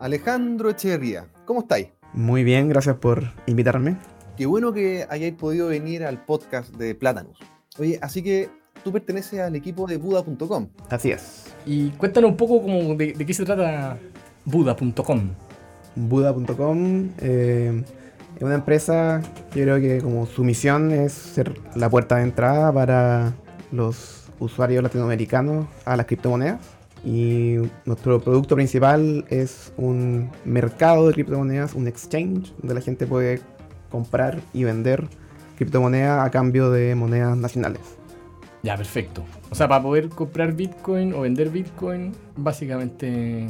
Alejandro Echeverría, ¿cómo estáis? Muy bien, gracias por invitarme. Qué bueno que hayáis podido venir al podcast de Plátanos. Oye, así que tú perteneces al equipo de Buda.com. Así es. Y cuéntanos un poco como de, de qué se trata Buda.com. Buda.com eh, es una empresa que creo que como su misión es ser la puerta de entrada para los usuarios latinoamericanos a las criptomonedas. Y nuestro producto principal es un mercado de criptomonedas, un exchange, donde la gente puede comprar y vender criptomonedas a cambio de monedas nacionales. Ya, perfecto. O sea, para poder comprar Bitcoin o vender Bitcoin, básicamente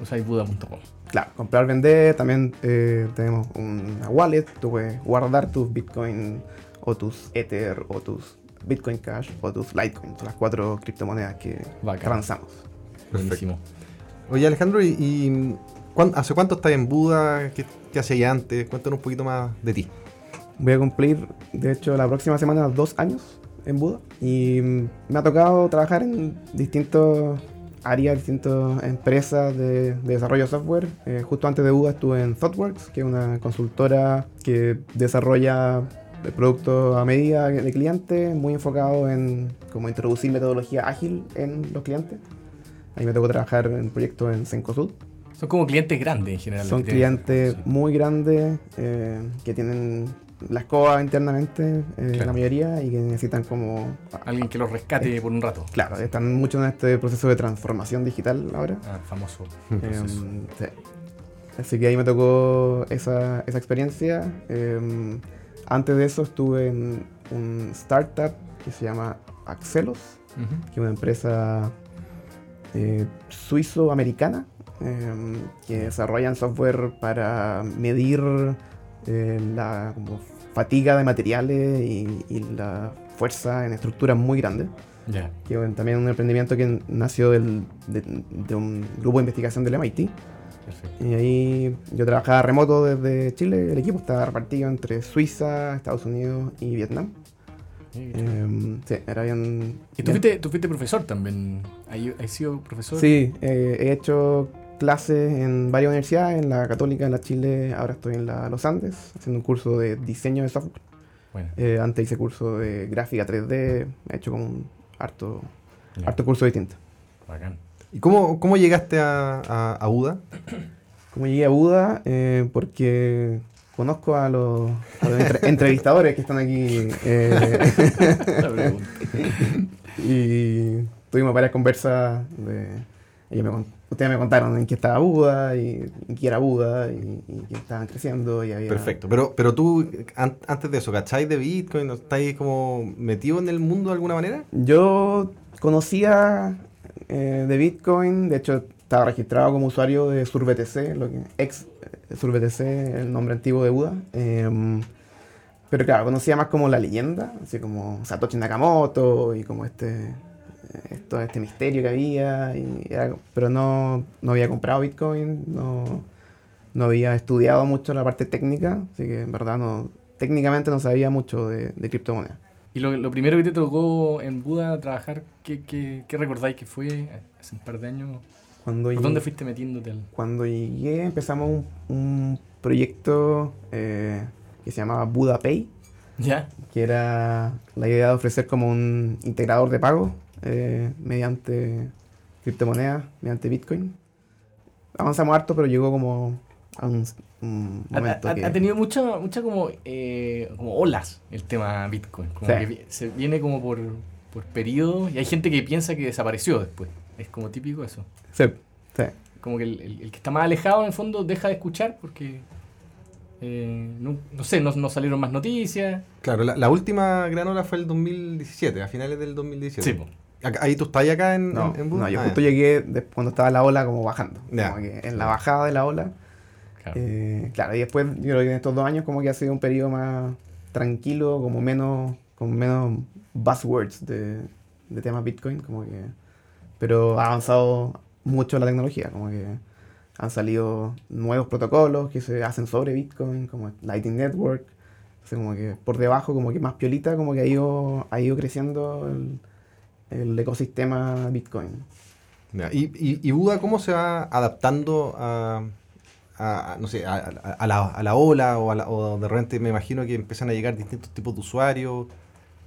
usáis Buda.com. Claro, comprar, vender, también eh, tenemos una wallet, tú puedes guardar tus Bitcoin o tus Ether o tus Bitcoin Cash o tus Litecoin, son las cuatro criptomonedas que Bacán. avanzamos. Buenísimo. Oye, Alejandro, ¿y, y cuán- hace cuánto estás en Buda? ¿Qué, qué hacías antes? Cuéntanos un poquito más de ti. Voy a cumplir, de hecho, la próxima semana dos años en Buda y me ha tocado trabajar en distintos áreas, distintas empresas de, de desarrollo de software. Eh, justo antes de Buda estuve en ThoughtWorks, que es una consultora que desarrolla productos a medida de cliente, muy enfocado en cómo introducir metodología ágil en los clientes. Ahí me tocó trabajar en proyectos en Cencosud. Son como clientes grandes en general. Son tienen- clientes muy grandes eh, que tienen la escoba internamente, eh, Claro. la mayoría, y que necesitan como... Alguien que los rescate por un rato. Claro, están mucho en este proceso de transformación digital ahora. Ah, famoso. Eh, sí. Así que ahí me tocó esa, esa experiencia. Eh, antes de eso estuve en un startup que se llama Axelos, que es una empresa eh, suizo-americana eh, que desarrollan software para medir eh, la como, fatiga de materiales y, y la fuerza en estructuras muy grandes. Ya. Que bueno, también un emprendimiento que nació del- de, de un grupo de investigación del MIT. Perfecto. Y ahí yo trabajaba remoto desde Chile, el equipo estaba repartido entre Suiza, Estados Unidos y Vietnam. Eh, sí, era bien... Y tú bien- fuiste, tú fuiste profesor también. ¿Has sido profesor? Sí, eh, he hecho clases en varias universidades, en la Católica, en la Chile, ahora estoy en la Los Andes, haciendo un curso de diseño de software. Bueno, Eh, antes hice curso de gráfica 3D, he hecho como un harto, harto curso distinto. bacán. ¿Y cómo, cómo llegaste a, a, a Buda? Como llegué a Buda, eh, porque conozco a los, a los entre- entrevistadores que están aquí eh, y tuvimos varias conversas. De, ellos me con- ustedes me contaron en qué estaba Buda y en qué era Buda y, y que estaban creciendo. Y había, Perfecto. Pero, pero tú, an- antes de eso, ¿cacháis de Bitcoin? ¿No ¿Estáis como metido en el mundo de alguna manera? Yo conocía eh, de Bitcoin, de hecho estaba registrado como usuario de SurBTC, lo que, ex eh, SurBTC, el nombre antiguo de Buda. em, pero claro, conocía más como la leyenda, así como Satoshi Nakamoto y como este, eh, esto, este misterio que había, y era- pero no, no había comprado Bitcoin, no, no había estudiado mucho la parte técnica, así que en verdad no, técnicamente no sabía mucho de, de criptomonedas. Y lo, lo primero que te tocó en Buda trabajar, ¿qué, qué, qué recordáis que fue hace un par de años? Cuando ¿Por llegué- dónde fuiste metiéndote al...? Cuando llegué empezamos un, un proyecto eh, que se llamaba Buda Pay, ¿Ya? que era la idea de ofrecer como un integrador de pago eh, mediante criptomonedas, mediante Bitcoin. Avanzamos harto, pero llegó como a un, un Ha, momento ha- que... ha tenido mucha, mucha como, eh, como olas el tema Bitcoin. Como Sí. que se viene como por, por periodos y hay gente que piensa que desapareció después. Es como típico eso. Sí, sí. Como que el, el- el que está más alejado en el fondo deja de escuchar porque... eh, no, no sé, no, no salieron más noticias. Claro, la, la última gran hora fue el 2017, a finales del 2017. Sí, po. Ahí tú estás acá en, No, en, en Buda? no, yo Ah, justo ya. llegué de- cuando estaba la ola como bajando. Ya. Como que en la bajada de la ola Claro. Eh, claro, y después yo creo que en estos dos años como que ha sido un periodo más tranquilo, como menos, con menos buzzwords de, de temas Bitcoin, como que, pero ha avanzado mucho la tecnología, como que han salido nuevos protocolos que se hacen sobre Bitcoin, como Lightning Network, entonces como que por debajo, como que más piolita, como que ha ido, ha ido creciendo el, el ecosistema Bitcoin. ¿Y, y, Buda cómo se va adaptando a, no sé, a, la, a la ola o, a de repente me imagino que empiezan a llegar distintos tipos de usuarios.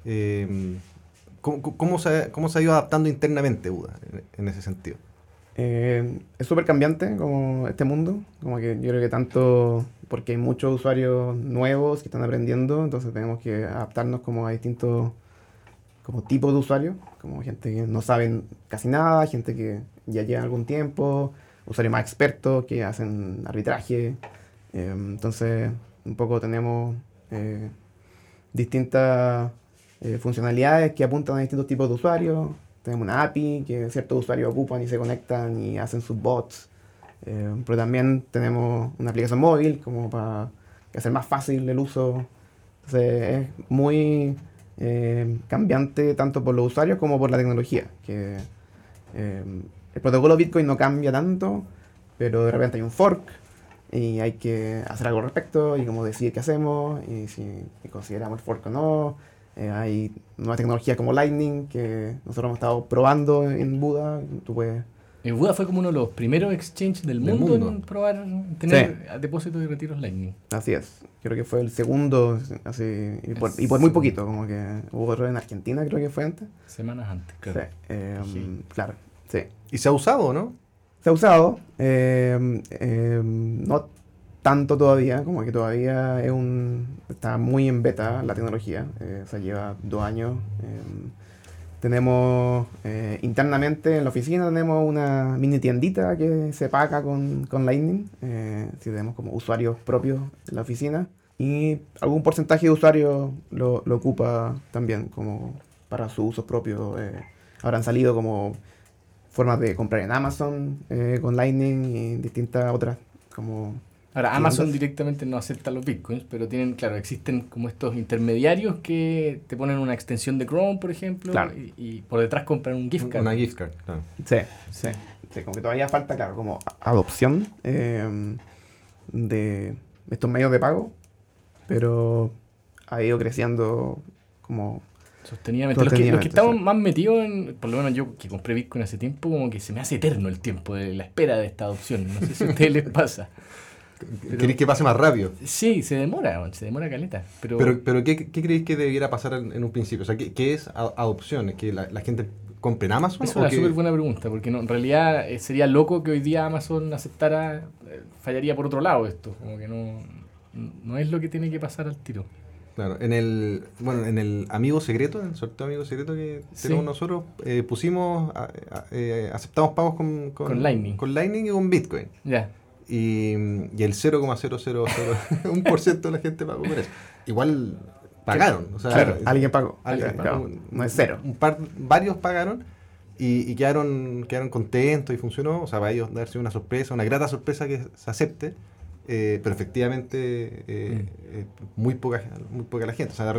Eh, ¿cómo, se, ¿Cómo se ha ido adaptando internamente UDA en, en ese sentido? Eh, es súper cambiante como este mundo, como que yo creo que tanto porque hay muchos usuarios nuevos que están aprendiendo, entonces tenemos que adaptarnos como a distintos como tipos de usuarios, como gente que no saben casi nada, gente que ya lleva algún tiempo, usuarios más expertos que hacen arbitraje, eh, entonces un poco tenemos eh, distintas eh, funcionalidades que apuntan a distintos tipos de usuarios. Tenemos una API que ciertos usuarios ocupan y se conectan y hacen sus bots. Eh, pero también tenemos una aplicación móvil como para hacer más fácil el uso. Entonces es muy eh, cambiante tanto por los usuarios como por la tecnología. Que, eh, el protocolo Bitcoin no cambia tanto, pero de repente hay un fork y hay que hacer algo al respecto y como decidir qué hacemos y si consideramos el fork o no. Eh, hay nuevas tecnologías como Lightning que nosotros hemos estado probando en Buda. Tú puedes El Buda fue como uno de los primeros exchanges del Del mundo, mundo. en probar en tener depósitos y retiros Lightning. Así es. Creo que fue el segundo, así, y por, y por muy poquito, como que hubo otro en Argentina, creo que fue antes. Semanas antes. Sí, eh, Sí. Claro, sí. ¿Y se ha usado, no? Se ha usado, eh, eh, no tanto todavía, como que todavía es un, está muy en beta la tecnología, eh, o sea, lleva dos años. eh, tenemos eh, internamente en la oficina tenemos una mini tiendita que se paga con, con Lightning, eh, si tenemos como usuarios propios en la oficina y algún porcentaje de usuarios lo, lo ocupa también como para su uso propio. eh, habrán salido como formas de comprar en Amazon con Lightning y distintas otras como Ahora, Amazon directamente no acepta los bitcoins, pero tienen, claro, existen como estos intermediarios que te ponen una extensión de Chrome, por ejemplo, Claro. y, y por detrás compran un gift card. Una gift card, claro. Sí, sí. Sí, como que todavía falta, claro, como a- adopción eh, de estos medios de pago, pero ha ido creciendo como... Sostenidamente. Los que, los que Sostenidamente, estamos sí. más metidos en, por lo menos yo que compré Bitcoin hace tiempo, como que se me hace eterno el tiempo de la espera de esta adopción. No sé si a ustedes les pasa. Pero- ¿Queréis que pase más rápido? Sí, se demora, se demora caleta. Pero, Pero, pero ¿qué, qué creéis que debiera pasar en, en un principio? O sea, ¿qué, qué es adopción? ¿Es que la, la gente compre en Amazon? es una súper buena pregunta, porque no, en realidad eh, sería loco que hoy día Amazon aceptara, eh, fallaría por otro lado esto. Como que no, no es lo que tiene que pasar al tiro. Claro, en el, bueno, en el amigo secreto, en el sorteo amigo secreto que Sí. tenemos nosotros, eh, pusimos, eh, aceptamos pagos con, Con Lightning. Con Lightning y con Bitcoin. Ya. Y, y el 0,000, de la gente pagó por eso. Igual pagaron. O sea, Claro, alguien pagó. alguien Claro, pagó. no es cero. Un par, varios pagaron y, y quedaron, quedaron contentos y funcionó. O sea, para ellos darse una sorpresa, una grata sorpresa que se acepte. eh, pero efectivamente, eh, eh, muy, poca, muy poca la gente. O sea,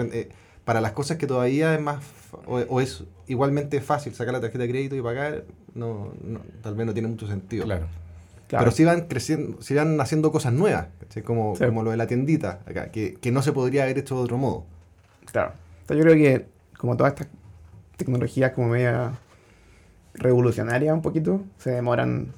para las cosas que todavía es más o, o es igualmente fácil sacar la tarjeta de crédito y pagar, no, no- tal vez no tiene mucho sentido. Claro. Claro. Pero sí van creciendo, sí van haciendo cosas nuevas, ¿cachai? Como, Sí. como lo de la tiendita acá, que, que no se podría haber hecho de otro modo. Claro. Entonces yo creo que como todas estas tecnologías como media revolucionarias un poquito, se demoran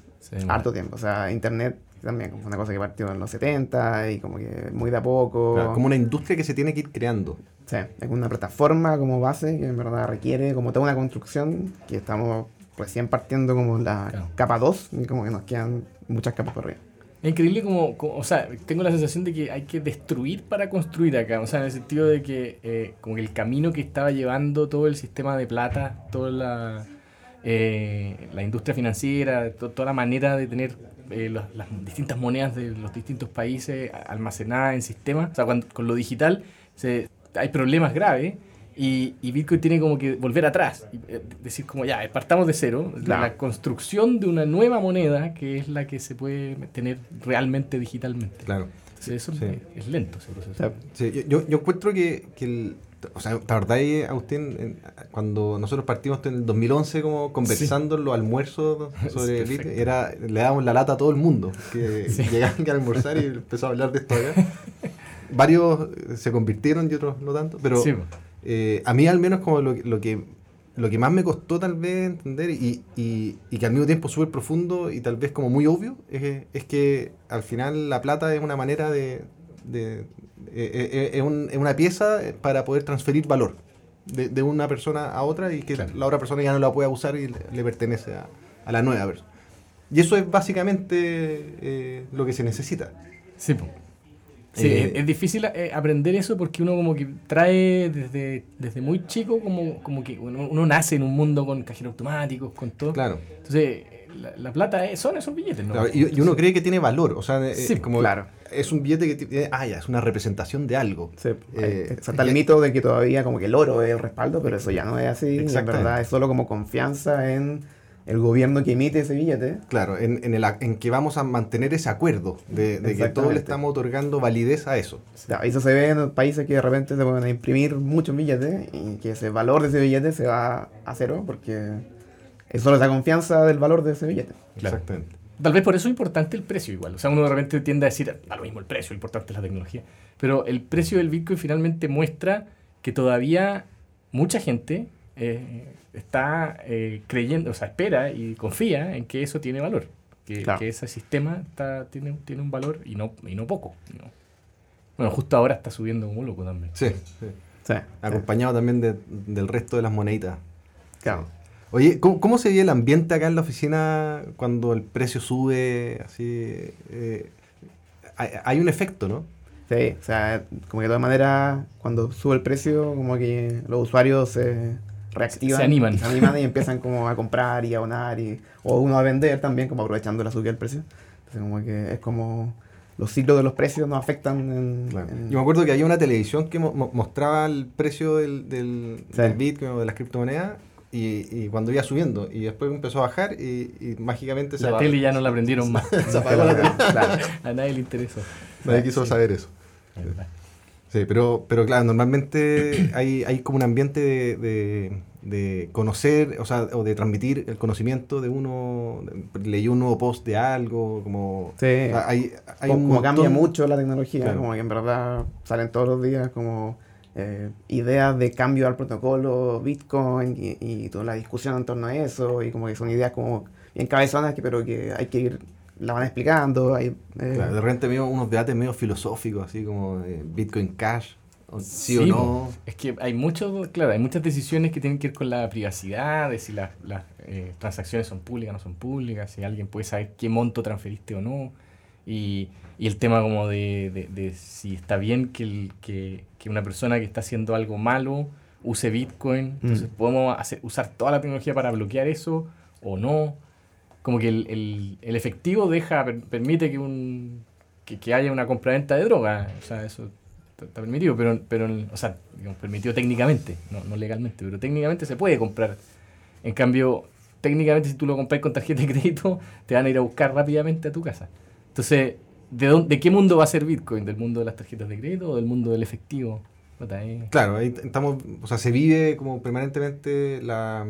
harto tiempo. O sea, Internet también como una cosa que partió en los 70 y como que muy de a poco. Claro, como una industria que se tiene que ir creando. Sí, es una plataforma como base que en verdad requiere como toda una construcción que estamos recién partiendo como la Claro. capa 2 y como que nos quedan muchas capas por arriba. Es increíble como, como- o sea, tengo la sensación de que hay que destruir para construir acá, o sea, en el sentido de que eh, como que el camino que estaba llevando todo el sistema de plata, toda la, eh, la industria financiera, to- toda la manera de tener eh, los- las distintas monedas de los distintos países almacenadas en sistemas, o sea, cuando- con lo digital se, hay problemas graves. Y, y Bitcoin tiene como que volver atrás, y, eh, decir como ya, partamos de cero, Claro. la construcción de una nueva moneda que es la que se puede tener realmente digitalmente. Claro. Entonces, eso Sí. es, es lento ese proceso. O sea, Sí, yo, yo, encuentro que, que el, o sea, ¿te acordás, Agustín, en- cuando nosotros partimos en el 2011 como conversando en los almuerzos sobre Sí, Bitcoin, era, le dábamos la lata a todo el mundo, que Sí. llegaban a almorzar y empezó a hablar de esto. Varios se convirtieron y otros no tanto, pero Sí, eh, a mí al menos como lo, lo que lo que más me costó tal vez entender y, y, y que al mismo tiempo súper profundo y tal vez como muy obvio es, es que al final la plata es una manera de... de- eh, eh, es, un- es una pieza para poder transferir valor de, de una persona a otra y que Claro. la otra persona ya no la pueda usar y le, le pertenece a, a la nueva persona. Y eso es básicamente eh, lo que se necesita. Sí. Sí, Eh, es, es difícil eh, aprender eso porque uno como que trae desde, desde muy chico como, como que uno, uno nace en un mundo con cajeros automáticos, con todo. Claro. Entonces, la, la plata es- son esos billetes, ¿no? Claro, y, y uno cree que tiene valor, o sea, eh, Sí, como claro. es un billete que tiene, ah, ya, es una representación de algo. Sí, Eh, está el mito de que todavía como que el oro es el respaldo, pero eso ya no es así. En verdad es solo como confianza en el gobierno que emite ese billete. Claro, en, en, el, a- en que vamos a mantener ese acuerdo de, de que todos le estamos otorgando validez a eso. Eso se ve en países que de repente se pueden imprimir muchos billetes y que ese valor de ese billete se va a cero porque es solo esa confianza del valor de ese billete. Claro. Exactamente. Tal vez por eso es importante el precio igual. O sea, uno de repente tiende a decir, da lo mismo el precio, lo importante es la tecnología. Pero el precio del Bitcoin finalmente muestra que todavía mucha gente eh, está eh, creyendo, o sea, espera y confía en que eso tiene valor. Que, Claro. que ese sistema está, tiene, tiene un valor y no, y no poco. ¿no? Bueno, justo ahora está subiendo como loco también. Sí, sí. Sí, sí. acompañado también de- del resto de las moneditas. Claro. Oye, ¿cómo, cómo se ve el ambiente acá en la oficina cuando el precio sube? Así, eh, hay, hay un efecto, ¿no? Sí, o sea, como que de todas maneras, cuando sube el precio, como que los usuarios se reactivan. Se animan. y Se animan y empiezan como a comprar y a donar, y, o uno a vender también, como aprovechando la subida del precio. Entonces como que es como los ciclos de los precios nos afectan en... Claro. en- Yo me acuerdo que había una televisión que mo- mo- mostraba el precio del, del, Sí. del Bitcoin o de las criptomonedas y, y cuando iba subiendo y después empezó a bajar y, y mágicamente se La apagó. tele ya no la prendieron más. Se apagó la tele. Claro. A nadie le interesó. Nadie quiso saber eso. Verdad. Sí, pero, pero claro, normalmente hay, hay como un ambiente de, de- de conocer, o sea, o de transmitir el conocimiento de uno. leí un nuevo post de algo, como. Sí. Hay, hay como, cambia mucho la tecnología, Claro. como que en verdad salen todos los días como eh, ideas de cambio al protocolo Bitcoin y, y toda la discusión en torno a eso, y como que son ideas como bien cabezonas, que, pero que hay que ir, la van explicando. Hay, eh, Claro, de repente medio, unos debates medio filosóficos, así como eh, Bitcoin Cash, o sí, o no. Es que hay muchos, claro, hay muchas decisiones que tienen que ver con la privacidad, de si las, las eh, transacciones son públicas o no son públicas, si alguien puede saber qué monto transferiste o no. Y, y el tema como de, de- de si está bien que, el- que, que una persona que está haciendo algo malo use Bitcoin. Entonces, Mm. ¿podemos hacer, usar toda la tecnología para bloquear eso o no? Como que el, el- efectivo deja, per- permite que, un, que, que haya una compraventa de droga. O sea, eso está, permitido, pero, pero o sea, digamos, permitido técnicamente, no, no legalmente, pero técnicamente se puede comprar. En cambio, técnicamente si tú lo compras con tarjeta de crédito, te van a ir a buscar rápidamente a tu casa. Entonces, ¿de, dónde, de qué mundo va a ser Bitcoin? ¿Del mundo de las tarjetas de crédito o del mundo del efectivo? Eh. Claro, ahí estamos, o sea, se vive como permanentemente la,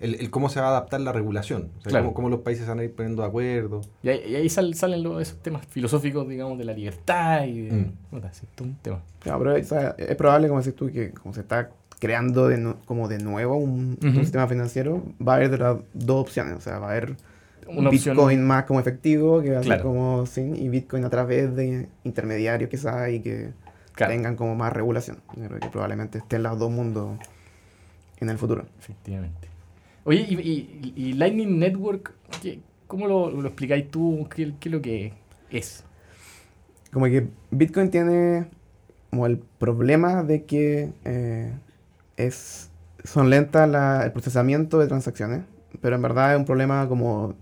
el, el cómo se va a adaptar la regulación, o sea, Claro. cómo, cómo los países se van a ir poniendo de acuerdo. Y ahí, y ahí sal- salen los, esos temas filosóficos, digamos, de la libertad y de... Mm. todo un tema. Pero es probable, como decís tú, que como se está creando de nu- como de nuevo un, sistema financiero, va a haber de las dos opciones. O sea, va a haber Una opción- Bitcoin más como efectivo, que va a ser Claro. como sin, y Bitcoin a través de intermediarios quizás y que Claro, tengan como más regulación. Yo creo que probablemente estén los dos mundos en el futuro. efectivamente. Oye, y, y- y Lightning Network, ¿qué- ¿cómo lo, lo explicáis tú? ¿Qué, qué es lo que es? Como que Bitcoin tiene como el problema de que eh, es, son lentas la- el procesamiento de transacciones, pero en verdad es un problema como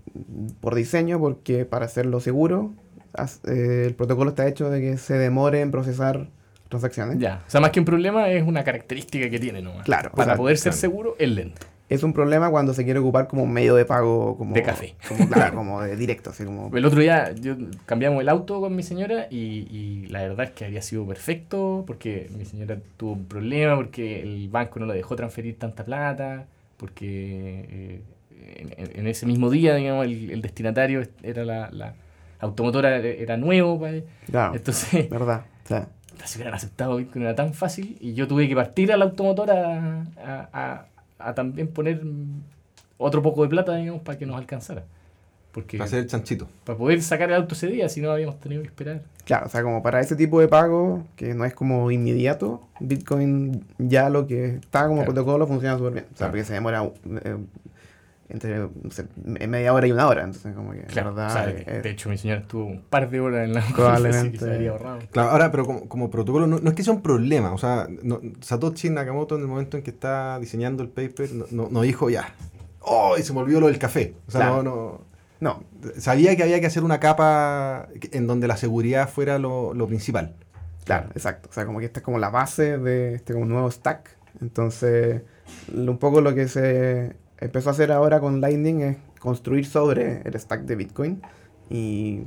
por diseño, porque para hacerlo seguro, as- eh, el protocolo está hecho de que se demore en procesar transacciones. Ya, o sea, más que un problema es una característica que tiene nomás. Claro, Para o sea, poder ser claro. seguro es lento. Es un problema cuando se quiere ocupar como un medio de pago como De café. como, claro, como de directo, así como El otro día yo cambiamos el auto con mi señora y, y la verdad es que habría sido perfecto porque mi señora tuvo un problema porque el banco no le dejó transferir tanta plata, porque eh, en, ese mismo día, digamos, el, el destinatario era la, la automotora, era nuevo. claro, Entonces, verdad. sea, si hubieran aceptado Bitcoin era tan fácil y yo tuve que partir a la automotora a, a- a también poner otro poco de plata, digamos, para que nos alcanzara. Porque Para hacer el chanchito. para poder sacar el auto ese día, si no habíamos tenido que esperar. Claro, o sea, como para ese tipo de pago, que no es como inmediato, Bitcoin ya lo que está como Claro. protocolo funciona súper bien. O sea, Claro. porque se demora eh, entre media hora y una hora. Entonces, como que, Claro, o sea, es- de hecho, mi señora estuvo un par de horas en la Probablemente. así que se habría ahorrado. Claro, ahora, pero como, como protocolo, no, no es que sea un problema. O sea, no- Satoshi Nakamoto, en el momento en que está diseñando el paper, no, no- no dijo ya. ¡Oh! Y se me olvidó lo del café. O sea, Claro. no, no. no, Sabía que había que hacer una capa en donde la seguridad fuera lo, lo principal. Claro, exacto. O sea, como que esta es como la base de este como nuevo stack. Entonces, lo- un poco lo que se empezó a hacer ahora con Lightning es construir sobre el stack de Bitcoin y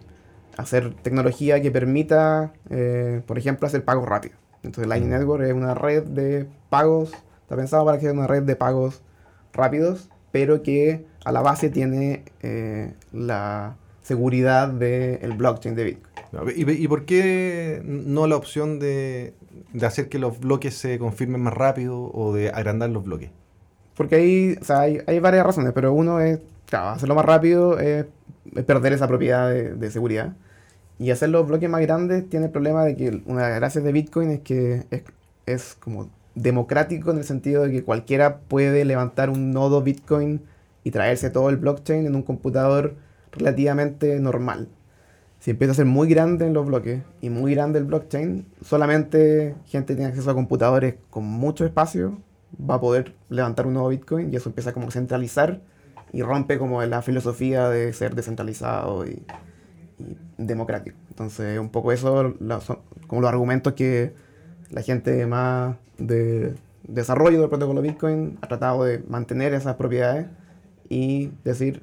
hacer tecnología que permita, eh, por ejemplo, hacer pagos rápidos. Entonces, Lightning Network es una red de pagos, está pensado para que sea una red de pagos rápidos, pero que a la base tiene eh, la seguridad del blockchain de Bitcoin. ¿Y, y por qué no la opción de, de hacer que los bloques se confirmen más rápido o de agrandar los bloques? Porque hay, o sea, hay, varias razones, pero uno es, claro, hacerlo más rápido es, perder esa propiedad de, seguridad. Y hacer los bloques más grandes tiene el problema de que una de las gracias de Bitcoin es que es, es como democrático en el sentido de que cualquiera puede levantar un nodo Bitcoin y traerse todo el blockchain en un computador relativamente normal. Si empieza a ser muy grande en los bloques y muy grande el blockchain, solamente gente tiene acceso a computadores con mucho espacio va a poder levantar un nuevo Bitcoin y eso empieza como a centralizar y rompe como la filosofía de ser descentralizado y, democrático. Entonces, un poco eso, la- son como los argumentos que la gente más de desarrollo del protocolo Bitcoin ha tratado de mantener esas propiedades y decir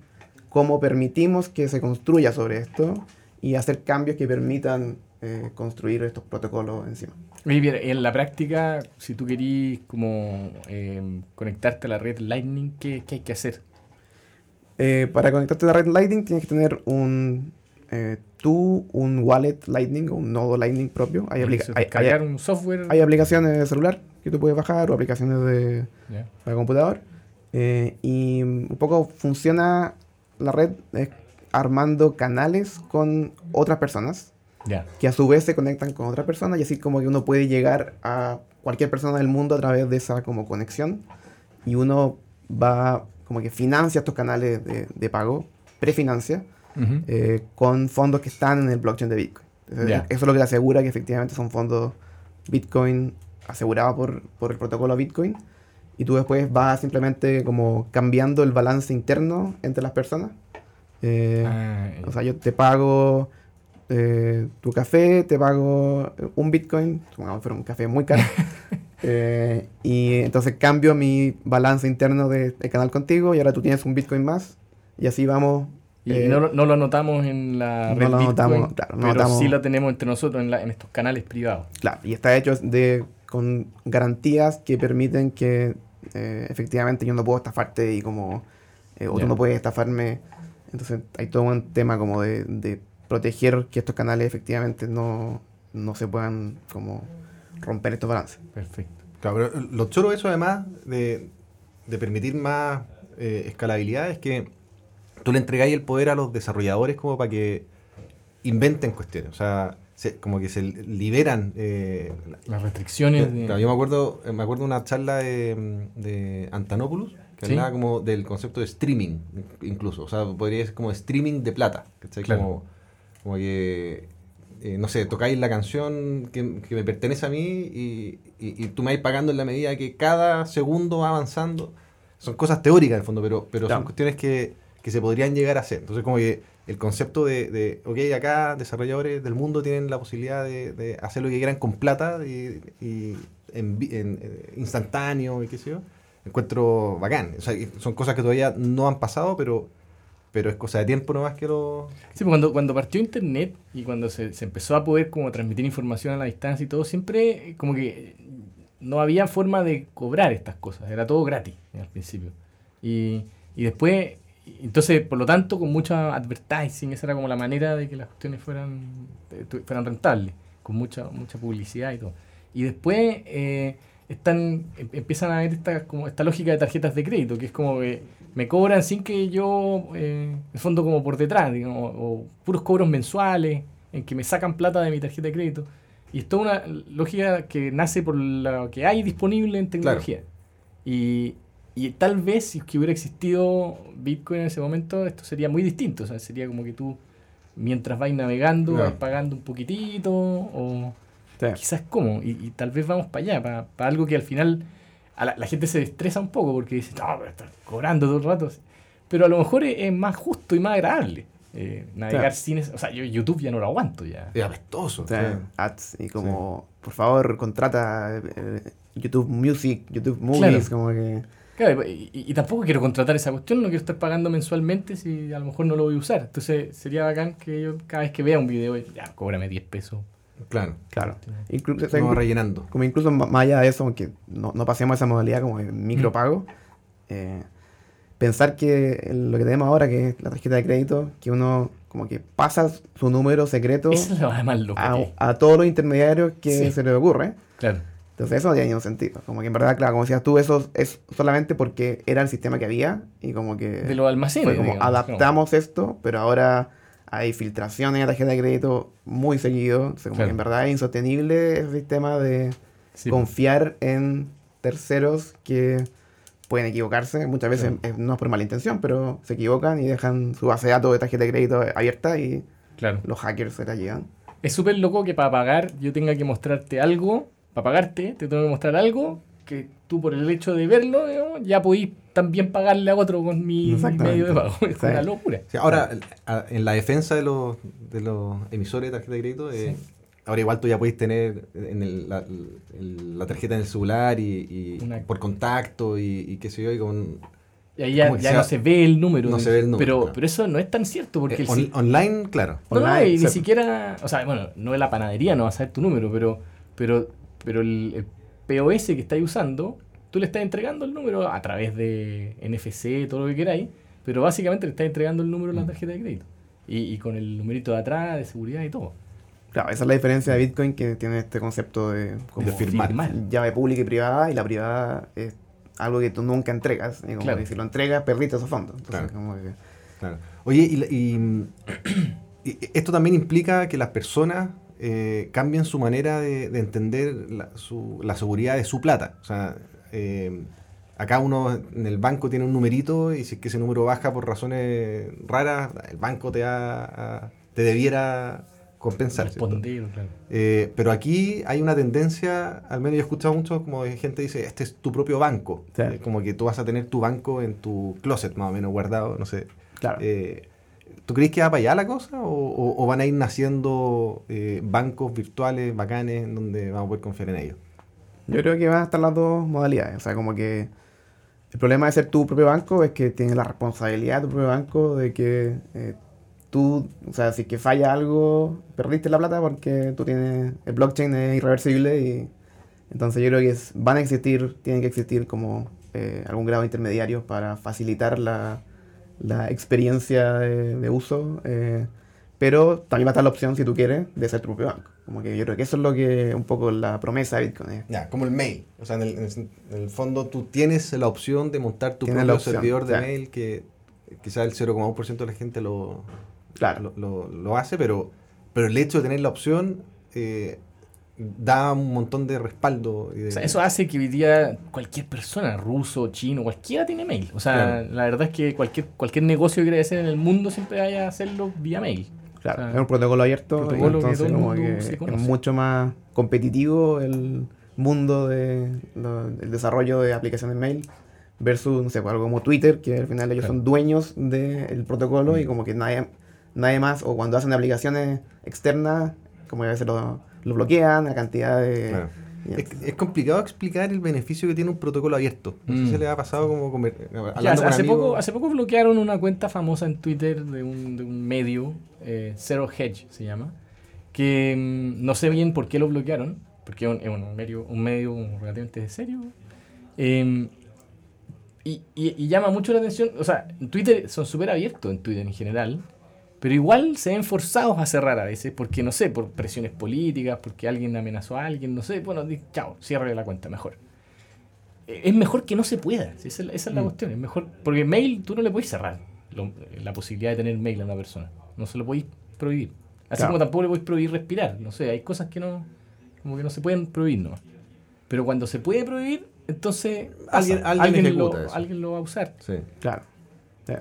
cómo permitimos que se construya sobre esto y hacer cambios que permitan eh, construir estos protocolos encima. Oye, Pierre, en la práctica, si tú querís como eh, conectarte a la red Lightning, ¿qué, qué hay que hacer? Eh, para conectarte a la red Lightning tienes que tener un eh, tú un wallet Lightning o un nodo Lightning propio. Hay, hay- hay- un software. hay aplicaciones de celular que tú puedes bajar o aplicaciones de para computador. Eh, y un poco funciona la red armando canales con otras personas Ya. que a su vez se conectan con otras personas y así como que uno puede llegar a cualquier persona del mundo a través de esa como conexión y uno va como que financia estos canales de, de pago, prefinancia, Ujú. eh, con fondos que están en el blockchain de Bitcoin. Entonces, Ya. Eso es lo que le asegura que efectivamente son fondos Bitcoin asegurados por, por el protocolo Bitcoin y tú después vas simplemente como cambiando el balance interno entre las personas. Eh, Ah, o sea, yo te pago eh, tu café, te pago un Bitcoin, supongamos fuera un café muy caro. eh, y entonces cambio mi balance interno de, de canal contigo y ahora tú tienes un Bitcoin más. Y así vamos. y eh, no, lo- no lo anotamos en la no red lo Bitcoin, anotamos, claro, no pero anotamos- sí lo tenemos entre nosotros en, la- en estos canales privados. Claro, y está hecho de, con garantías que permiten que eh, efectivamente yo no puedo estafarte y como eh, o Ya. tú no puedes estafarme. Entonces hay todo un tema como de, de proteger que estos canales efectivamente no, no se puedan como romper estos balances. Perfecto. Claro, pero lo choro eso además de, de permitir más eh, escalabilidad es que tú le entregáis el poder a los desarrolladores como para que inventen cuestiones. O sea, se- como que se liberan. eh, Las restricciones de... claro, yo me acuerdo, eh, me acuerdo una charla de, de Antanopoulos que Sí. hablaba como del concepto de streaming, incluso. O sea, podría ser como streaming de plata. ¿cachai? Claro. Como, como que, eh, no sé, tocáis la canción que, que me pertenece a mí y, y- y tú me vais pagando en la medida que cada segundo va avanzando. Son cosas teóricas en el fondo, pero, pero son Claro. cuestiones que, que se podrían llegar a hacer. Entonces, como que el concepto de, de, ok, acá desarrolladores del mundo tienen la posibilidad de, de hacer lo que quieran con plata y, y en, vi- en, eh, instantáneo y qué sé yo, encuentro bacán. O sea, son cosas que todavía no han pasado, pero, pero es cosa de tiempo nomás que lo... Sí, pues cuando, cuando partió Internet y cuando se, se empezó a poder como transmitir información a la distancia y todo, siempre eh, como que no había forma de cobrar estas cosas, era todo gratis al principio. Y, y después, entonces, por lo tanto, con mucha advertising, esa era como la manera de que las cuestiones fueran, eh, fueran rentables, con mucha, mucha publicidad y todo. Y después, eh, están em- empiezan a ver esta, como esta lógica de tarjetas de crédito, que es como que me cobran sin que yo, eh, el fondo como por detrás, digamos, o puros cobros mensuales, en que me sacan plata de mi tarjeta de crédito. Y es toda una lógica que nace por lo que hay disponible en tecnología. Y, y tal vez si que hubiera existido Bitcoin en ese momento, esto sería muy distinto. O sea, sería como que tú, mientras vais navegando, Claro. pagando un poquitito, o Sí. quizás cómo. Y, y tal vez vamos para allá, para, para algo que al final a la, la gente se estresa un poco porque dice, no, pero estás cobrando todo el rato. Pero a lo mejor es, es más justo y más agradable eh, navegar Claro. sin eso. O sea, yo YouTube ya no lo aguanto ya. Es apestoso. O sea, ads y como, por favor, contrata eh, YouTube Music, YouTube Movies, Claro. como que... Claro, y, y- y tampoco quiero contratar esa cuestión, no quiero estar pagando mensualmente si a lo mejor no lo voy a usar. Entonces sería bacán que yo cada vez que vea un video, ya, cóbrame 10 pesos. Claro. Claro. Inclu- o sea, Vamos inclu- rellenando. como incluso más allá de eso, aunque no, no pasemos a esa modalidad como de micropago, eh, pensar que lo que tenemos ahora, que es la tarjeta de crédito, que uno como que pasa su número secreto Esa es más loca. a, hay. a todos los intermediarios que Sí. se le ocurre. Claro. Entonces eso no tiene ningún sentido. Como que en verdad, claro, como decías tú, eso es solamente porque era el sistema que había y como que De los almacenes. fue como digamos, adaptamos esto, pero ahora hay filtraciones de tarjeta de crédito muy seguido. Como Claro. que en verdad es insostenible ese sistema de Sí. confiar en terceros que pueden equivocarse. Muchas veces Claro. no es por mala intención, pero se equivocan y dejan su base de datos de tarjeta de crédito abierta y Claro. los hackers se la llevan. Es súper loco que para pagar yo tenga que mostrarte algo, para pagarte, te tengo que mostrar algo que tú por el hecho de verlo, digamos, ya podís también pagarle a otro con mi medio de pago. Es una locura. Sí, ahora, en la defensa de los, de los emisores de tarjeta de crédito, eh, ahora igual tú ya puedes tener en el- la, el- la tarjeta en el celular y, y Una- por contacto y, y qué sé yo, y con... Y ahí ya, ya sea- no se ve el número. no se ve el número, Pero, claro. pero eso no es tan cierto porque eh, el on- si- online, claro. No, no, Online, y ni siquiera, o sea, bueno, no es la panadería, no va a saber tu número, pero, pero, pero el, el POS que estáis usando, tú le estás entregando el número a través de NFC, todo lo que queráis, pero básicamente le estás entregando el número a la Mm. tarjeta de crédito. Y, y con el numerito de atrás, de seguridad y todo. Claro, esa es la diferencia de Bitcoin que tiene este concepto de, como De firmar. llave pública y privada y la privada es algo que tú nunca entregas. Y como Claro. que si lo entregas, perdiste esos fondos. Entonces, Claro. como que- Claro. Oye, y, la- y- y esto también implica que las personas eh, cambien su manera de, de entender la, su- la seguridad de su plata. O sea, eh, acá uno en el banco tiene un numerito y si es que ese número baja por razones raras, el banco te, da, a- te debiera compensar. claro. Eh, pero aquí hay una tendencia, al menos yo he escuchado mucho, como gente dice, este es tu propio banco. Sí. Como que tú vas a tener tu banco en tu closet más o menos guardado, no sé. Claro. Eh, ¿Tú crees que va para allá la cosa? ¿O, o- van a ir naciendo eh, bancos virtuales bacanes en donde vamos a poder confiar en ellos? Yo creo que van a estar las dos modalidades. O sea, como que el problema de ser tu propio banco es que tienes la responsabilidad de tu propio banco de que eh, tú, o sea, si es que falla algo, perdiste la plata porque tú tienes, el blockchain es irreversible y entonces yo creo que es- van a existir, tienen que existir como eh, algún grado intermediario para facilitar la, la experiencia de, de uso. eh, pero también va a estar la opción, si tú quieres, de ser tu propio banco. Como que yo creo que eso es lo que un poco la promesa de Bitcoin es. Ya, como el mail. O sea, en el, en el- fondo tú tienes la opción de montar tu propio opción, servidor de claro. mail que quizás el 0,1% de la gente lo, Claro. lo, lo- lo hace, pero, pero el hecho de tener la opción eh, da un montón de respaldo. Y de, O sea, eso hace que hoy día cualquier persona, ruso, chino, cualquiera tiene mail. O sea, Claro. la verdad es que cualquier, cualquier negocio que quiera hacer en el mundo siempre vaya a hacerlo vía mail. Claro, O sea, es un protocolo abierto protocolo entonces como que es mucho más competitivo el mundo de lo- el desarrollo de aplicaciones mail versus, no sé, pues, algo como Twitter, que al final ellos Claro. son dueños del protocolo y como que nadie, nadie más, o cuando hacen aplicaciones externas, como que a veces lo, lo bloquean, la cantidad de... Claro. Es, es complicado explicar el beneficio que tiene un protocolo abierto. No sé Mm. si le ha pasado como conver- Ya, hablando con hace, poco, hace poco bloquearon una cuenta famosa en Twitter de un, de un medio, eh, Zero Hedge se llama, que mm, no sé bien por qué lo bloquearon, porque es un, es un medio, un medio relativamente serio. Eh, y, y- y llama mucho la atención, o sea, en Twitter son súper abiertos en Twitter en general, pero igual se ven forzados a cerrar a veces, porque no sé, por presiones políticas, porque alguien amenazó a alguien, no sé, bueno, chao, cierre la cuenta mejor. es mejor que no se pueda. Esa es, la- esa es la Mm. cuestión. Es mejor, porque mail tú no le puedes cerrar lo- la posibilidad de tener mail a una persona. No se lo podéis prohibir. Así Claro. como tampoco le podéis prohibir respirar. No sé, hay cosas que no, como que no se pueden prohibir nomás. Pero cuando se puede prohibir, entonces pasa. Alguien- alguien ejecuta lo, alguien lo va a usar. Sí. Claro. Sí.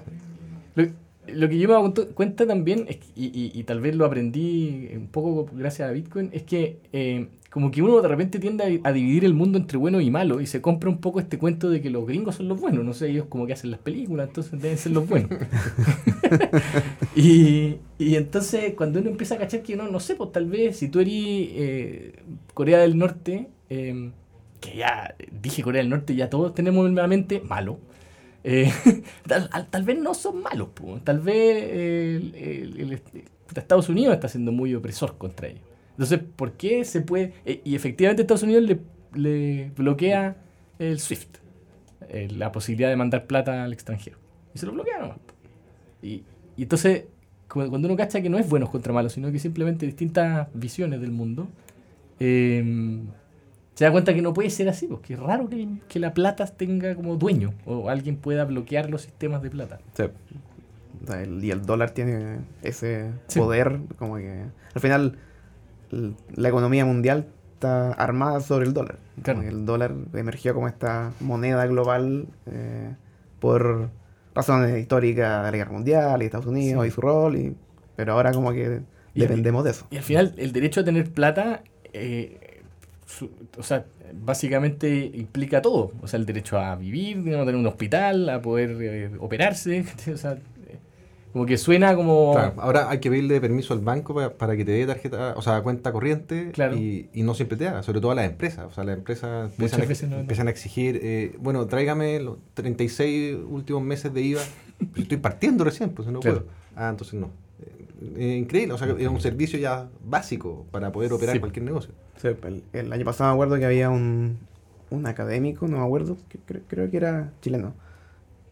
Lo, lo que yo me dado cuenta también, es que- y, y- y tal vez lo aprendí un poco gracias a Bitcoin, es que eh, como que uno de repente tiende a, a dividir el mundo entre bueno y malo y se compra un poco este cuento de que los gringos son los buenos, no sé, ellos como que hacen las películas, entonces deben ser los buenos. y, y entonces cuando uno empieza a cachar que no, no sé, pues tal vez si tú eres eh, Corea del Norte, eh, que ya dije Corea del Norte, ya todos tenemos en la mente malo. Eh, tal, al- tal vez no son malos, po. tal vez el, el- el est- Estados Unidos está siendo muy opresor contra ellos. Entonces, ¿por qué se puede...? eh, y efectivamente Estados Unidos le, bloquea el SWIFT, la posibilidad de mandar plata al extranjero. Y se lo bloquea nomás. Y, y entonces, cu- cuando uno cacha que no es buenos contra malos, sino que simplemente distintas visiones del mundo, eh, se da cuenta que no puede ser así, porque es raro que, que la plata tenga como dueño o alguien pueda bloquear los sistemas de plata. Sí. El- y el dólar tiene ese Sí. poder, como que al final la economía mundial está armada sobre el dólar. Claro. el dólar emergió como esta moneda global eh, por razones históricas de la guerra mundial y Estados Unidos Sí. y su rol, y, pero ahora como que Y- dependemos de eso. Y al final, el derecho a tener plata, eh, su- o sea, básicamente implica todo. O sea, el derecho a vivir, digamos, a tener un hospital, a poder eh, operarse. O sea, eh, como que suena como... Claro, ahora hay que pedirle permiso al banco pa- para, que te dé tarjeta, o sea, cuenta corriente Claro. y, y no siempre te haga, sobre todo a las empresas. O sea, las empresas empiezan, a, veces no- no. empiezan a exigir, eh, bueno, tráigame los 36 últimos meses de IVA. Estoy partiendo recién, pues no Claro. puedo. Ah, entonces no. Eh, increíble, o sea, es un servicio ya básico para poder operar Sí. cualquier negocio. Sí, el, el año pasado me acuerdo que había un, un académico, no me acuerdo, que creo que era chileno,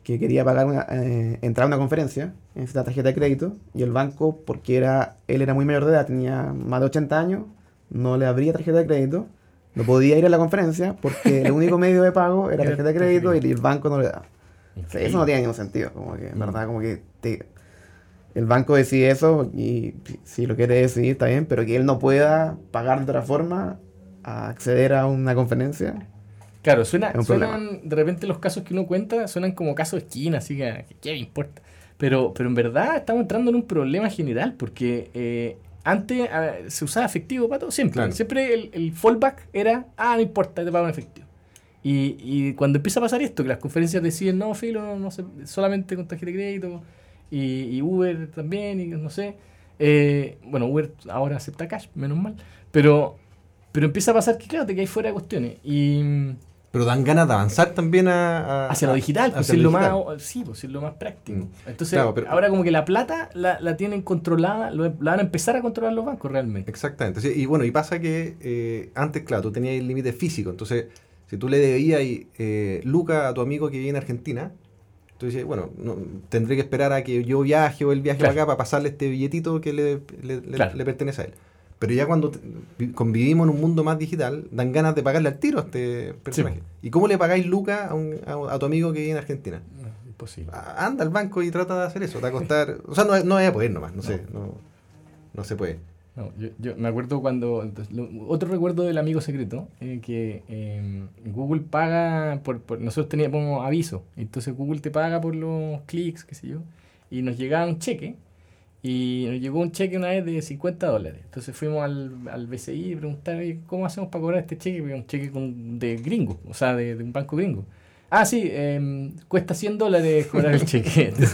que quería pagar una, eh, entrar a una conferencia, necesitaba tarjeta de crédito, y el banco, porque era él era muy mayor de edad, tenía más de 80 años, no le abría tarjeta de crédito, no podía ir a la conferencia porque el único medio de pago era Era tarjeta de crédito y el banco no le daba. O sea, eso no tiene ningún sentido, como que, en verdad, como que te- el banco decide eso y si- lo quiere decidir está bien, pero que él no pueda pagar de otra forma a acceder a una conferencia. Claro, suena, suenan, de repente los casos que uno cuenta suenan como casos de esquina, así que ¿qué me importa? Pero, pero en verdad estamos entrando en un problema general, porque eh, antes a se usaba efectivo para todo, siempre. Claro. Siempre el, el fallback era, ah, no importa, te pago en efectivo. Y, y cuando empieza a pasar esto, que las conferencias deciden, no, filo, no sé, solamente con tarjeta de crédito, y, y Uber también, y no sé. eh, bueno, Uber ahora acepta cash, menos mal. Pero, pero empieza a pasar que, claro, te caes fuera de cuestiones. Y Pero dan ganas de avanzar también a, a- hacia lo digital, pues hacia es lo digital. más, sí, pues es lo más práctico. Mm. Entonces, Claro, pero- ahora como que la plata la, la tienen controlada, lo- la van a empezar a controlar los bancos realmente. Exactamente. Sí, Y bueno, y pasa que eh, antes, claro, tú tenías el límite físico. Entonces, si tú le debías eh, Luca a tu amigo que vive en Argentina, tú dices, bueno, no, tendré que esperar a que yo viaje o él viaje Claro. para acá para pasarle este billetito que le, le- le- Claro. le pertenece a él. Pero ya cuando convivimos en un mundo más digital, dan ganas de pagarle al tiro a este personaje. ¿Y cómo le pagáis Luca a, un- a- a tu amigo que vive en Argentina? Imposible. Ah, Anda al banco y trata de hacer eso. Te va a costar. O sea, no, no voy a poder nomás, no, sé. No, no se puede. No, yo, yo me acuerdo cuando. entonces, lo- otro recuerdo del amigo secreto, eh, que eh, Google paga. por, por- Nosotros teníamos aviso, entonces Google te paga por los clics, qué sé yo, y nos llegaba un cheque. Y nos llegó un cheque una vez de 50 dólares. Entonces fuimos al, al BCI y preguntar, "Oye, ¿cómo hacemos para cobrar este cheque? Porque es un cheque con- de gringo, o sea, de, de un banco gringo. Ah, sí, em, cuesta 100 dólares cobrar el cheque.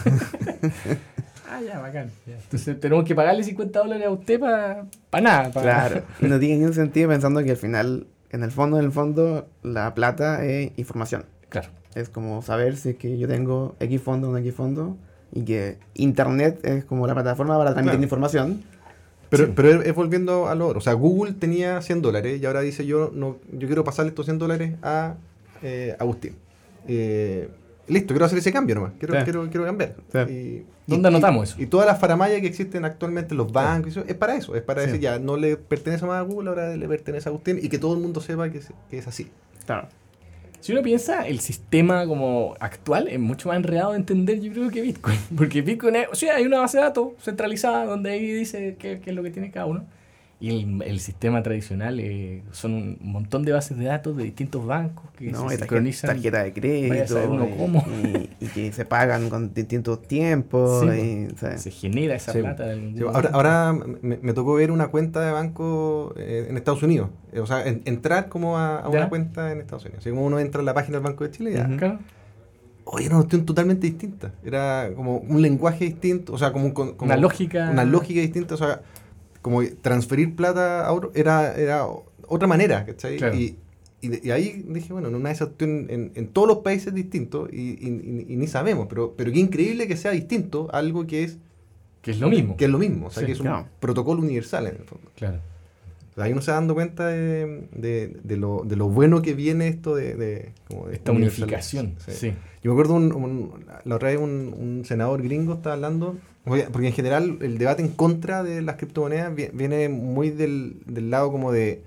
ah, ya, bacán. ya. Entonces tenemos que pagarle 50 dólares a usted para nada. pa- Claro. Y no tiene ningún sentido pensando que al final, en el fondo, en el fondo, la plata es información. Claro. Es como saber si es que yo tengo X fondo o no X fondo y que Internet es como la plataforma para transmitir Claro. información. Pero, Sí. pero es, es volviendo a lo otro. O sea, Google tenía 100 dólares y ahora dice yo no yo quiero pasarle estos 100 dólares a eh, Agustín. Eh, listo, quiero hacer ese cambio nomás. Quiero, Sí. quiero, quiero cambiar. Sí. ¿Dónde y- anotamos eso? Y todas las faramayas que existen actualmente en los bancos, eso, es para eso. Es para Sí. decir ya, no le pertenece más a Google, ahora le pertenece a Agustín y que todo el mundo sepa que es, que es así. Claro. Si uno piensa, el sistema como actual es mucho más enredado de entender, yo creo, que Bitcoin. Porque Bitcoin es, o sea, hay una base de datos centralizada donde ahí dice qué, qué es lo que tiene cada uno. Y el, el sistema tradicional eh, son un montón de bases de datos de distintos bancos que No, se sincronizan. tarjeta de Vaya a crédito uno y, cómo. y- y que se pagan con distintos tiempos. Sí, y, o sea, Se genera esa Sí, plata. de Sí, ahora, ahora me, me tocó ver una cuenta de banco eh, en Estados Unidos. Eh, O sea, en- entrar como a, a una cuenta en Estados Unidos. Así como uno entra en la página del Banco de Chile, ya. Ujú. Claro. Oye, era una cuestión totalmente distinta. Era como un lenguaje distinto, o sea, como, un con- como Una lógica. Una lógica distinta, o sea, como transferir plata a otro, era, era otra manera, ¿cachai? Claro. Y, y, de- y ahí dije, bueno, en una de esas en, en todos los países distintos y, y- ni sabemos, pero, pero qué increíble que sea distinto a algo que es, Que es lo mismo. que es lo mismo, o sea, Sí, que es un claro. protocolo universal en el fondo. Claro. O sea, ahí uno se va dando cuenta de, de- de lo, de lo bueno que viene esto de, como de Esta unificación. Sí. Sí. Yo me acuerdo un, un- la otra vez un, un senador gringo estaba hablando, porque en general el debate en contra de las criptomonedas vi- viene muy del, del lado como de,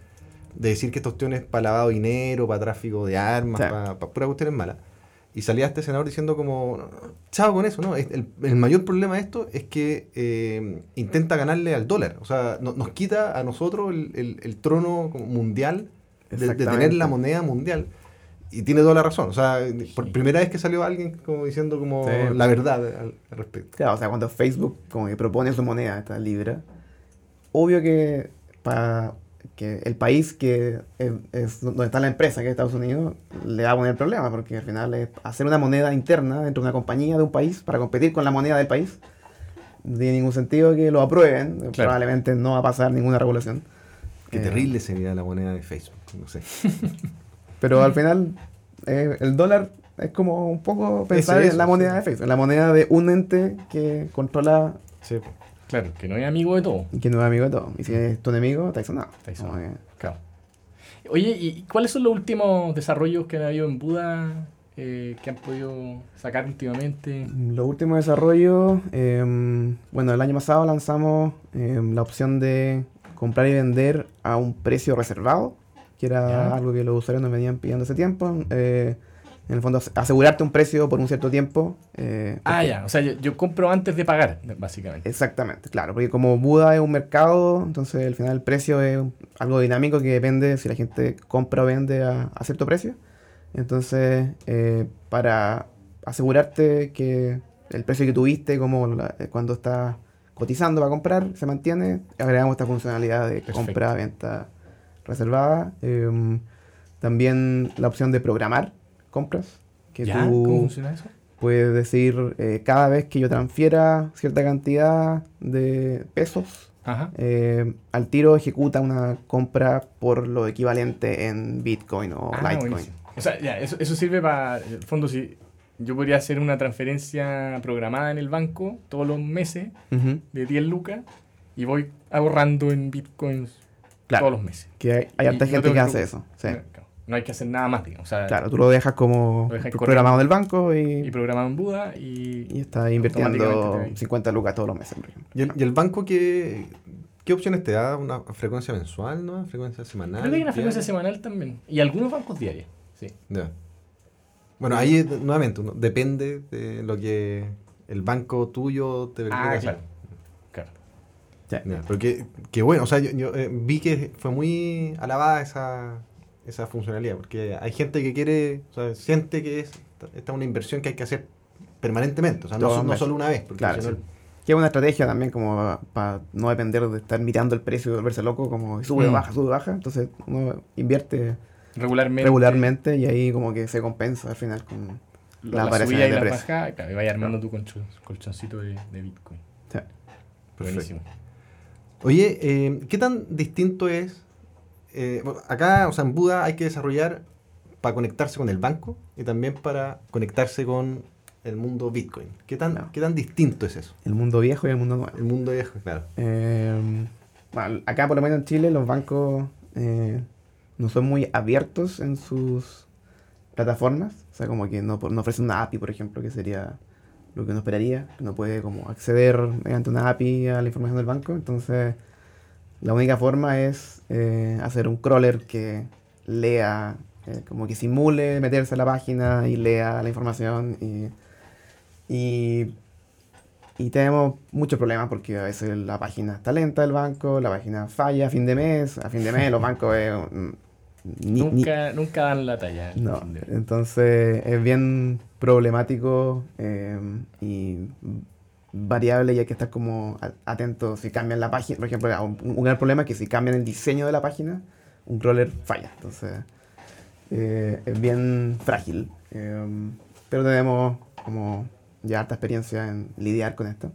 de decir que esta cuestión es para lavado de dinero, para tráfico de armas, Sí. para, para pura cuestiones malas. Y salía este senador diciendo como, chao con eso, ¿no? El, el mayor problema de esto es que eh, intenta ganarle al dólar. O sea, no- nos quita a nosotros el, el- el trono mundial de, de tener la moneda mundial. Y tiene toda la razón. O sea, por primera vez que salió alguien como diciendo como Sí. la verdad al, al respecto. Claro, o sea, cuando Facebook como que propone su moneda, esta libra, obvio que para que el país que es, es donde está la empresa, que es Estados Unidos, le va a poner problema, porque al final es hacer una moneda interna dentro de una compañía de un país para competir con la moneda del país. No tiene ningún sentido que lo aprueben, probablemente no va a pasar ninguna regulación. Qué Eh, terrible sería la moneda de Facebook. No sé. Pero al final, eh, el dólar es como un poco pensar en la moneda sí. de Facebook, en la moneda de un ente que controla Sí. Claro, que no es amigo de todo. y que no es amigo de todo. Y si es tu enemigo. Estáis Como sonado. que- Claro. Oye, ¿y cuáles son los últimos desarrollos que han habido en Buda eh, que han podido sacar últimamente? Los últimos desarrollos, em, bueno, el año pasado lanzamos em, la opción de comprar y vender a un precio reservado, que era algo que los usuarios nos venían pidiendo hace tiempo. Eh, en el fondo, as- asegurarte un precio por un cierto tiempo. eh, Ah, ya, o sea, yo, yo compro antes de pagar, básicamente. Exactamente, claro, porque como Buda es un mercado, entonces al final el precio es algo dinámico que depende si la gente compra o vende a, a cierto precio. Entonces, eh, para asegurarte que el precio que tuviste, como la- cuando estás cotizando para comprar, se mantiene, agregamos esta funcionalidad de compra-venta reservada. Em, también la opción de programar compras, que ¿Ya? tú ¿Cómo funciona eso? Puedes decir, eh, cada vez que yo transfiera cierta cantidad de pesos, Ajá. eh, al tiro ejecuta una compra por lo equivalente en Bitcoin o Ah, Litecoin. buenísimo. O sea, ya, eso, eso sirve para, en el fondo, si yo podría hacer una transferencia programada en el banco todos los meses de 10 lucas y voy ahorrando en bitcoins Claro. todos los meses. Que hay, hay harta gente que que hace eso. sí. No, hay que hacer nada más, digamos. O sea, Claro, tú lo dejas como Lo dejas programado del banco y y, programado en Buda y... y está automáticamente invirtiendo te va. 50 lucas todos los meses, por ejemplo. ¿Y el, y el banco qué, qué opciones te da? ¿Una frecuencia mensual, no? ¿Frecuencia semanal? Creo que hay una frecuencia diaria? semanal también. Y algunos bancos diarios. Sí. Ya. Bueno, ahí nuevamente uno, depende de lo que el banco tuyo te permita Ah, hacer. Claro. Ya, porque que bueno, o sea, yo, yo, eh, vi que fue muy alabada esa, esa funcionalidad, porque hay gente que quiere, o sea, siente que es esta es una inversión que hay que hacer permanentemente, o sea, no, solo una vez, porque Claro, sí. Que es una estrategia también como para no depender de estar mirando el precio y volverse loco, como sube, Mm. baja, sube, baja. Entonces uno invierte Regularmente. regularmente y ahí como que se compensa al final con La, la subida y de la precio. claro, y vaya armando tu colchon- colchoncito de, de Bitcoin. Sí. Buenísimo. Oye, eh, ¿qué tan distinto es? eh, acá, o sea, en Buda hay que desarrollar para conectarse con el banco y también para conectarse con el mundo Bitcoin. ¿Qué tan, No. ¿qué tan distinto es eso? el mundo viejo y el mundo nuevo. El mundo viejo, claro. Eh, bueno, acá por lo menos en Chile los bancos eh, no son muy abiertos en sus plataformas. O sea, como que no, no ofrecen una API, por ejemplo, que sería lo que uno esperaría. Uno puede como acceder mediante una API a la información del banco. Entonces, la única forma es eh, hacer un crawler que lea eh, como que simule meterse a la página y lea la información y, y, y tenemos muchos problemas porque a veces la página está lenta del banco, la página falla a fin de mes, a fin de mes los bancos eh, ni- ni- nunca, nunca dan la talla. no, entonces es bien problemático eh, y variable y hay que estar como a- atento si cambian la página. Por ejemplo, un, un gran problema es que si cambian el diseño de la página, un crawler falla. Entonces eh, es bien frágil. eh, pero tenemos como ya harta experiencia en lidiar con esto.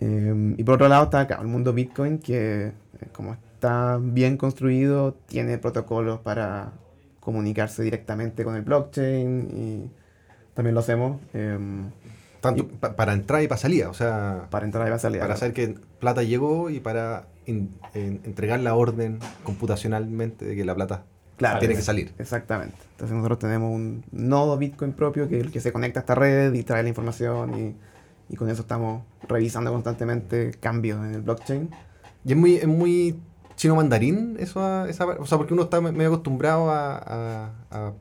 Y por otro lado está acá el mundo Bitcoin que como está bien construido, tiene protocolos para comunicarse directamente con el blockchain y también lo hacemos eh, Tanto pa- para entrar y para salida, o sea, para entrar y para salir. para saber que plata llegó y para in- en- entregar la orden computacionalmente de que la plata Claro, tiene que salir. Exactamente. Entonces nosotros tenemos un nodo Bitcoin propio que es el que se conecta a esta red y trae la información y, y con eso estamos revisando constantemente cambios en el blockchain. Y es muy, es muy chino mandarín eso esa o sea, porque uno está me- medio acostumbrado a,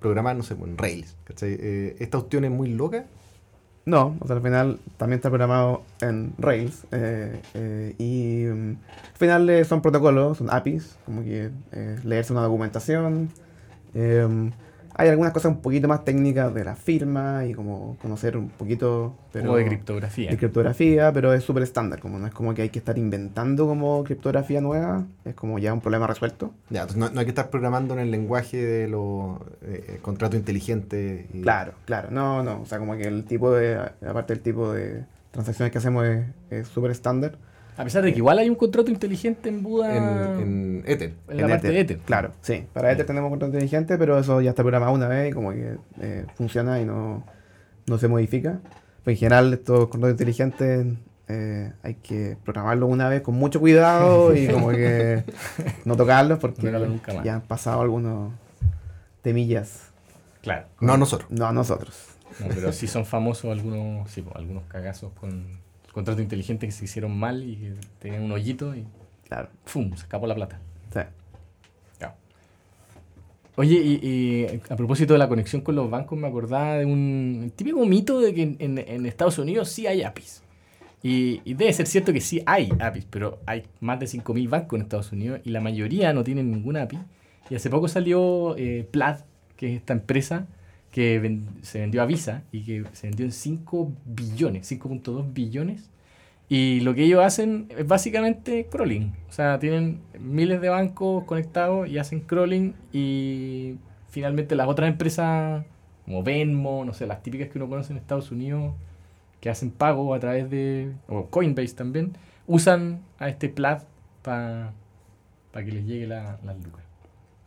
programar, no sé, en Rails. ¿cachai? Eh, esta opción es muy loca. No, o sea, al final también está programado en Rails eh, eh, y mm, al final eh, son protocolos, son APIs, como que leerse una documentación. Eh, hay algunas cosas un poquito más técnicas de la firma y como conocer un poquito pero, Como de criptografía. de criptografía, pero es súper estándar, como no es como que hay que estar inventando como criptografía nueva, es como ya un problema resuelto. Ya, entonces no, no hay que estar programando en el lenguaje de los eh, contratos inteligentes. y- Claro, claro, no, no, o sea, como que el tipo de, aparte del tipo de transacciones que hacemos es- es súper estándar. A pesar de que igual hay un contrato inteligente en Buda. En, en Ether. en la parte de Ether. Claro, sí. Para Ether tenemos contrato inteligente, pero eso ya está programado una vez y como que eh, funciona y no, no se modifica. Pues en general estos contratos inteligentes eh, hay que programarlos una vez con mucho cuidado y como que no tocarlos porque No ya han pasado algunos temillas. Claro. No nosotros. No a nosotros. No, pero sí son famosos algunos, sí, pues, algunos cagazos con contratos inteligentes que se hicieron mal y tenían un hoyito y Claro. ¡fum! se escapó la plata. Sí. Claro. Oye, y, y a propósito de la conexión con los bancos, me acordaba de un típico mito de que en, en- en Estados Unidos sí hay APIs. Y, y debe ser cierto que sí hay APIs, pero hay más de 5.000 bancos en Estados Unidos y la mayoría no tienen ninguna API. Y hace poco salió eh, Plaid, que es esta empresa que ven- se vendió a Visa y que se vendió en 5 billones, 5.2 billones. Y lo que ellos hacen es básicamente crawling. O sea, tienen miles de bancos conectados y hacen crawling y finalmente las otras empresas como Venmo, no sé, las típicas que uno conoce en Estados Unidos, que hacen pago a través de, o Coinbase también, usan a este Plaid para que les llegue la, las lucas.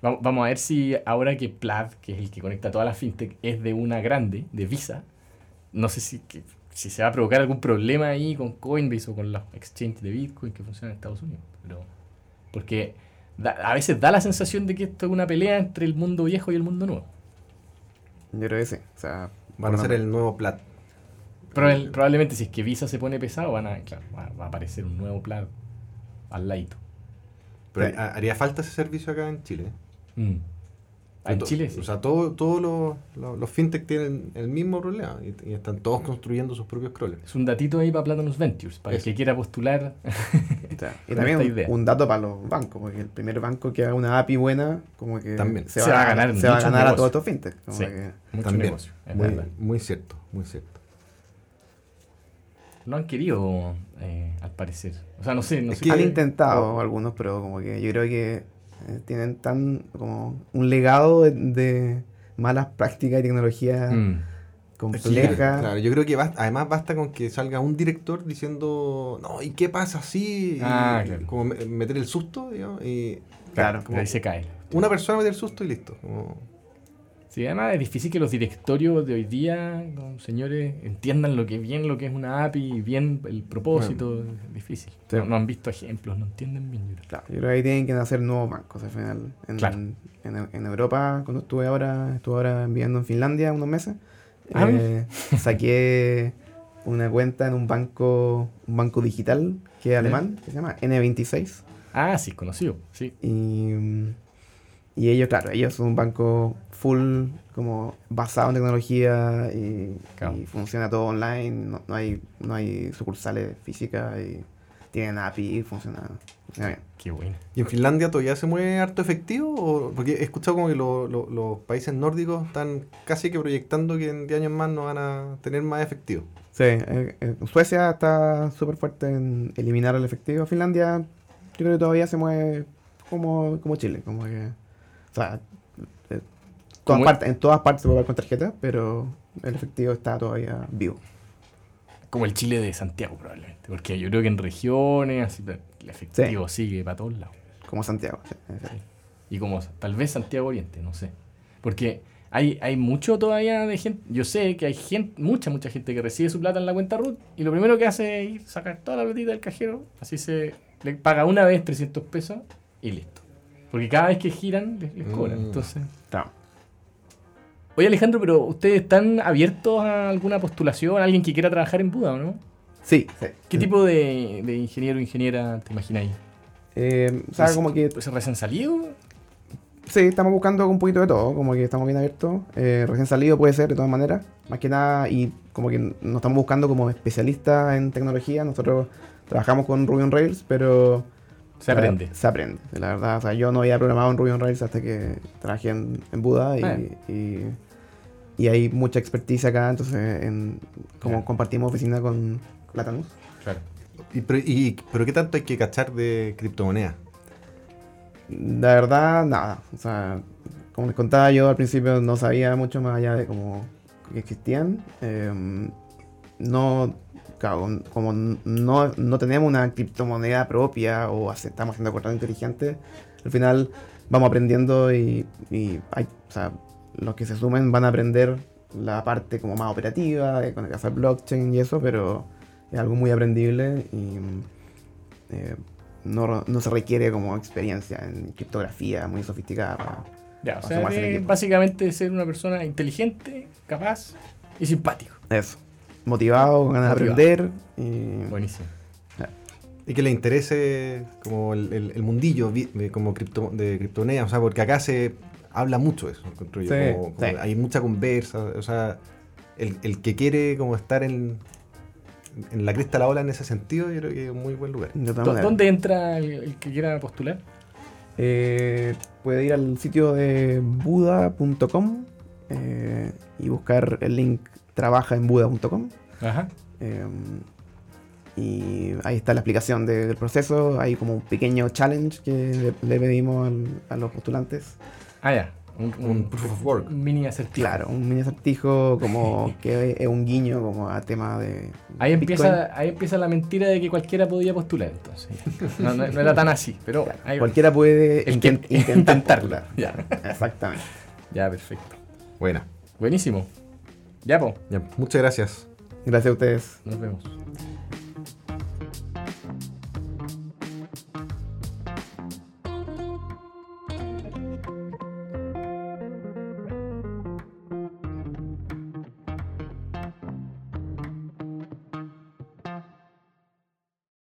Vamos, vamos a ver si ahora que Plaid, que es el que conecta todas las fintech, es de una grande, de Visa, no sé si, que- si se va a provocar algún problema ahí con Coinbase o con los exchanges de Bitcoin que funcionan en Estados Unidos. Pero, porque da- a veces da la sensación de que esto es una pelea entre el mundo viejo y el mundo nuevo. Yo creo que sí. O sea, Van a ser el nuevo plat. Probable- probablemente si es que Visa se pone pesado, van a, claro, va, va a aparecer un nuevo plan al ladito. Pero haría falta ese servicio acá en Chile. Mm. En Chile sí. O sea, todos todo los, los, los fintech tienen el mismo problema y, y están todos construyendo sus propios crawlers. es un datito ahí para Platinum Ventures, para Eso. el que quiera postular. O sea, y también un, idea. un dato para los bancos, porque el primer banco que haga una API buena, como que También. se, Se va, a ganar se va a, ganar a todos estos fintech. Como Sí. que- Mucho También. negocio, es muy, muy cierto, muy cierto. No han querido, eh, al parecer. O sea, no sé, no Es sé. que- Han intentado algunos, pero como que yo creo que eh, tienen tan como un legado de, de malas prácticas y tecnología Mm. Compleja. claro, yo creo que basta- además basta con que salga un director diciendo, no, ¿y qué pasa así? Ah, claro. Como me- meter el susto, digamos, y Claro, Pero ahí se cae. una persona meter el susto y listo. como- Sí, además es difícil que los directorios de hoy día, señores, entiendan lo que bien lo que es una API, bien el propósito, es difícil. Sí. No, no han visto ejemplos, no entienden bien. yo creo. Claro, yo creo que ahí tienen que nacer nuevos bancos al final. En, Claro. en, en Europa, cuando estuve ahora, estuve ahora viviendo en Finlandia unos meses, Ah, eh, saqué una cuenta en un banco, un banco digital que es alemán, que se llama N26. Ah, sí, conocido, sí. Y, mm, Y ellos, claro, ellos son un banco full como basado en tecnología y, Claro. y funciona todo online, no, no hay, no hay sucursales físicas y tienen API y funciona, funciona bien. Qué bueno. ¿Y en Finlandia todavía se mueve harto efectivo? O- porque he escuchado como que lo- lo- los países nórdicos están casi que proyectando que en 10 años más no van a tener más efectivo. Sí, eh, eh, Suecia está súper fuerte en eliminar el efectivo. Finlandia, yo creo que todavía se mueve como, como Chile, como que. O sea, todas Como- partes- en todas partes se puede pagar con tarjeta, pero el efectivo está todavía vivo. Como el Chile de Santiago, probablemente. Porque yo creo que en regiones, así, el efectivo sigue para todos lados. Como Santiago. sí, sí. Y como tal vez Santiago Oriente, no sé. Porque hay, hay mucho todavía de gente. Yo sé que hay gente, mucha, mucha gente que recibe su plata en la cuenta RUT y lo primero que hace es ir sacar toda la platita del cajero. Así se le paga una vez 300 pesos y listo. Porque cada vez que giran les, les cobran. Mm. Entonces. Oye Alejandro, pero ¿ustedes están abiertos a alguna postulación? ¿Alguien que quiera trabajar en Buda o no? Sí, sí. ¿Qué tipo de, de ingeniero o ingeniera te imagináis? Eh, o sea, ¿Es- como que ¿Es recién salido? Sí, estamos buscando un poquito de todo, como que estamos bien abiertos. Eh, recién salido puede ser, de todas maneras. Más que nada, y como que nos estamos buscando como especialistas en tecnología. Nosotros trabajamos con Ruby on Rails, pero... Se aprende. Se aprende, la verdad. O sea, yo no había programado en Ruby on Rails hasta que trabajé en, en Buda y, y, y hay mucha expertise acá, entonces en, como compartimos oficina con Latanus. Claro. Y, pero, y- pero ¿qué tanto hay que cachar de criptomonedas? La verdad, nada. O sea, como les contaba yo al principio, no sabía mucho más allá de cómo que existían. Eh, no, claro, como no, no tenemos una criptomoneda propia o estamos haciendo contratos inteligentes, al final vamos aprendiendo y, y hay, o sea, los que se sumen van a aprender la parte como más operativa, de con hacer blockchain y eso, pero es algo muy aprendible y eh, no, no se requiere como experiencia en criptografía muy sofisticada. para- Ya, o sea, de básicamente ser una persona inteligente, capaz y simpático. Eso. Motivado, con ganas de aprender. Y... Buenísimo. Y que le interese como el, el- el mundillo como cripto, de criptomonedas, o sea, porque acá se habla mucho eso, encuentro yo, Sí, como- como sí. hay mucha conversa, o sea, el, el que quiere como estar en, en la cresta de la ola en ese sentido, yo creo que es un muy buen lugar. de todas ¿Dó- maneras. ¿Dónde entra el, el que quiera postular? Eh, puede ir al sitio de buda.com eh, y buscar el link trabaja en buda.com. Ajá. eh, y ahí está la explicación de- del proceso. Hay como un pequeño challenge que le, le pedimos al- a los postulantes. Ah, ya. Un, un- Un proof of work. un mini acertijo. Claro, un mini acertijo como que es un guiño como a tema de... Ahí Bitcoin. empieza, ahí empieza la mentira de que cualquiera podía postular, entonces. No, no- no era tan así, pero Claro, ahí- Cualquiera puede El que- intent- intentar intentarlo. postular. Ya. Exactamente. Ya, perfecto. Buena. Buenísimo. Ya, po. Ya, muchas gracias. Gracias a ustedes. Nos vemos.